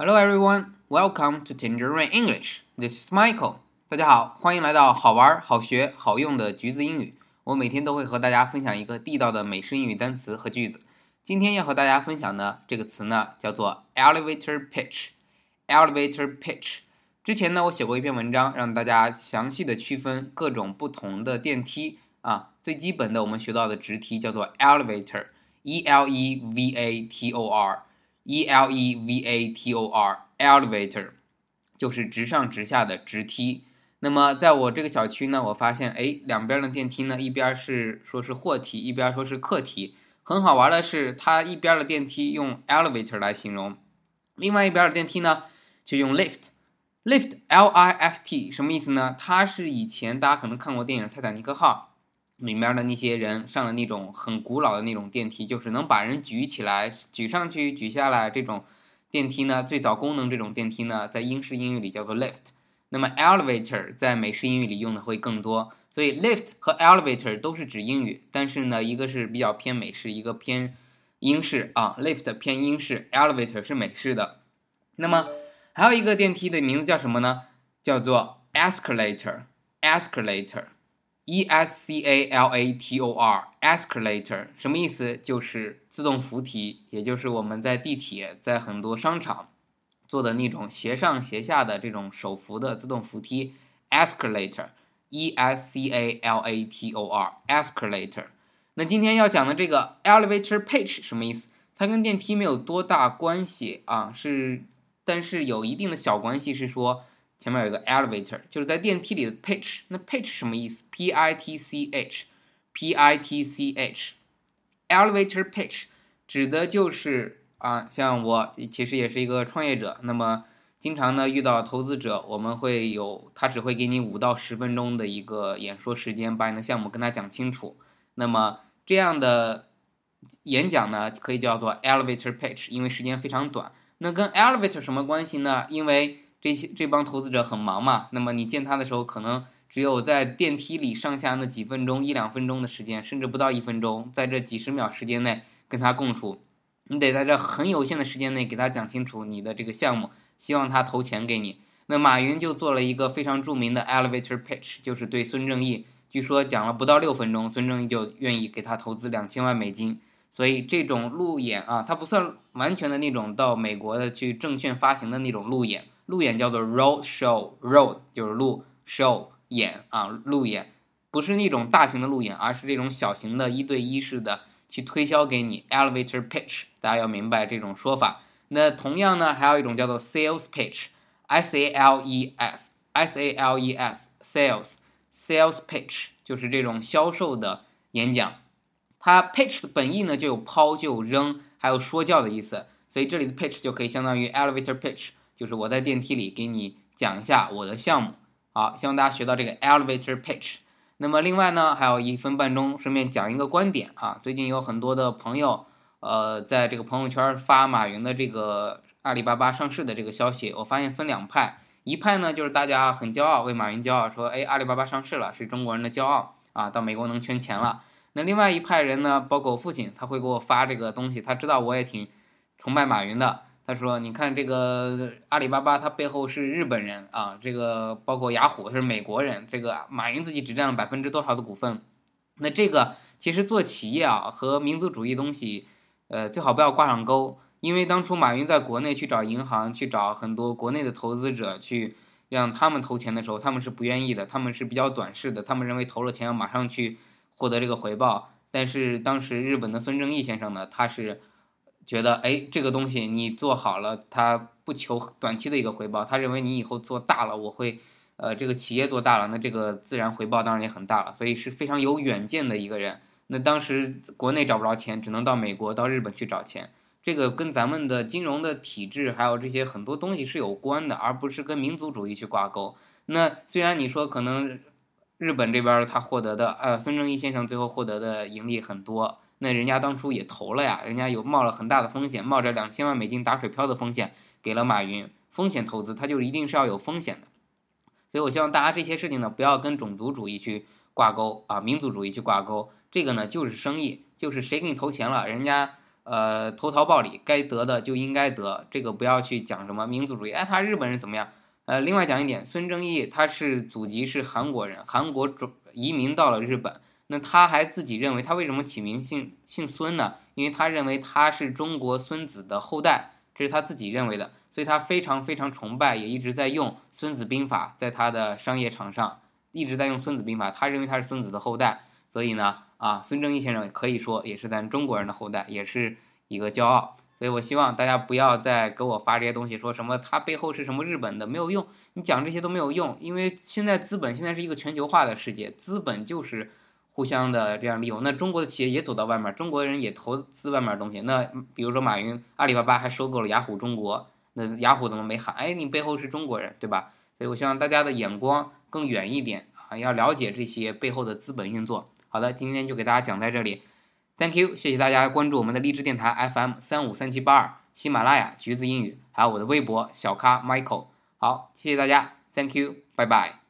Hello everyone, welcome to Tangerine English. This is Michael. 大家好，欢迎来到好玩、好学、好用的橘子英语。我每天都会和大家分享一个地道的美式英语单词和句子。今天要和大家分享的这个词呢，叫做 elevator pitch。elevator pitch。之前呢，我写过一篇文章，让大家详细的区分各种不同的电梯啊。最基本的，我们学到的直梯叫做 elevator，e l e v a t o r e l e v a t o r elevator，就是直上直下的直梯。那么在我这个小区呢，我发现，哎，两边的电梯呢，一边是说是货梯，一边说是客梯。很好玩的是，它一边的电梯用 elevator 来形容，另外一边的电梯呢，就用 lift。lift，l i f t 什么意思呢？它是以前大家可能看过电影《泰坦尼克号》里面的那些人上的那种很古老的那种电梯，就是能把人举起来、举上去、举下来这种电梯呢。最早功能这种电梯呢，在英式英语里叫做 lift。那么 elevator 在美式英语里用的会更多，所以 lift 和 elevator 都是指英语，但是呢，一个是比较偏美式，一个偏英式啊。lift 偏英式，elevator 是美式的。那么还有一个电梯的名字叫什么呢？叫做 escalator，escalator e s c a l a t o r escalator 什么意思？就是自动扶梯，也就是我们在地铁、在很多商场。做的那种斜上斜下的这种手扶的自动扶梯，escalator，e s c a l a t o r，escalator。那今天要讲的这个 elevator pitch 什么意思？它跟电梯没有多大关系啊，是，但是有一定的小关系，是说前面有一个 elevator，就是在电梯里的 pitch。那 pitch 什么意思？p i t c h，p i t c h，elevator pitch 指的就是。啊，像我其实也是一个创业者，那么经常呢遇到投资者，我们会有他只会给你五到十分钟的一个演说时间，把你的项目跟他讲清楚。那么这样的演讲呢，可以叫做 elevator pitch，因为时间非常短。那跟 elevator 什么关系呢？因为这些这帮投资者很忙嘛，那么你见他的时候，可能只有在电梯里上下那几分钟、一两分钟的时间，甚至不到一分钟，在这几十秒时间内跟他共处。你得在这很有限的时间内给他讲清楚你的这个项目，希望他投钱给你。那马云就做了一个非常著名的 elevator pitch，就是对孙正义，据说讲了不到六分钟，孙正义就愿意给他投资两千万美金。所以这种路演啊，它不算完全的那种到美国的去证券发行的那种路演，路演叫做 road show，road 就是路，show 演啊，路演不是那种大型的路演，而是这种小型的一对一式的。去推销给你 elevator pitch，大家要明白这种说法。那同样呢，还有一种叫做 sales pitch，s a l e s，s a l e s，sales，sales pitch 就是这种销售的演讲。它 pitch 的本意呢就有抛、就扔，还有说教的意思。所以这里的 pitch 就可以相当于 elevator pitch，就是我在电梯里给你讲一下我的项目。好，希望大家学到这个 elevator pitch。那么另外呢，还有一分半钟，顺便讲一个观点啊。最近有很多的朋友，呃，在这个朋友圈发马云的这个阿里巴巴上市的这个消息，我发现分两派，一派呢就是大家很骄傲，为马云骄傲，说，哎，阿里巴巴上市了，是中国人的骄傲啊，到美国能圈钱了。那另外一派人呢，包括我父亲，他会给我发这个东西，他知道我也挺崇拜马云的。他说：“你看这个阿里巴巴，它背后是日本人啊，这个包括雅虎是美国人，这个马云自己只占了百分之多少的股份？那这个其实做企业啊和民族主义东西，呃，最好不要挂上钩，因为当初马云在国内去找银行，去找很多国内的投资者去让他们投钱的时候，他们是不愿意的，他们是比较短视的，他们认为投了钱要马上去获得这个回报。但是当时日本的孙正义先生呢，他是。”觉得哎，这个东西你做好了，他不求短期的一个回报，他认为你以后做大了，我会，呃，这个企业做大了，那这个自然回报当然也很大了，所以是非常有远见的一个人。那当时国内找不着钱，只能到美国、到日本去找钱，这个跟咱们的金融的体制还有这些很多东西是有关的，而不是跟民族主义去挂钩。那虽然你说可能日本这边他获得的，呃，孙正义先生最后获得的盈利很多。那人家当初也投了呀，人家有冒了很大的风险，冒着两千万美金打水漂的风险给了马云，风险投资，他就一定是要有风险的。所以我希望大家这些事情呢，不要跟种族主义去挂钩啊，民族主义去挂钩。这个呢就是生意，就是谁给你投钱了，人家呃，投桃报李，该得的就应该得，这个不要去讲什么民族主义，哎，他日本人怎么样？呃，另外讲一点，孙正义他是祖籍是韩国人，韩国转移民到了日本，那他还自己认为他为什么起名姓姓孙呢？因为他认为他是中国孙子的后代，这是他自己认为的，所以他非常非常崇拜，也一直在用《孙子兵法》在他的商业场上，一直在用《孙子兵法》，他认为他是孙子的后代，所以呢。啊，孙正义先生可以说也是咱中国人的后代，也是一个骄傲。所以我希望大家不要再给我发这些东西，说什么他背后是什么日本的，没有用。你讲这些都没有用，因为现在资本现在是一个全球化的世界，资本就是互相的这样利用。那中国的企业也走到外面，中国人也投资外面的东西。那比如说马云，阿里巴巴还收购了雅虎中国，那雅虎怎么没喊？哎，你背后是中国人，对吧？所以我希望大家的眼光更远一点啊，要了解这些背后的资本运作。好的，今天就给大家讲在这里，Thank you，谢谢大家关注我们的励志电台 FM 三五三七八二，喜马拉雅橘子英语，还有我的微博小咖 Michael，好，谢谢大家，Thank you，拜拜。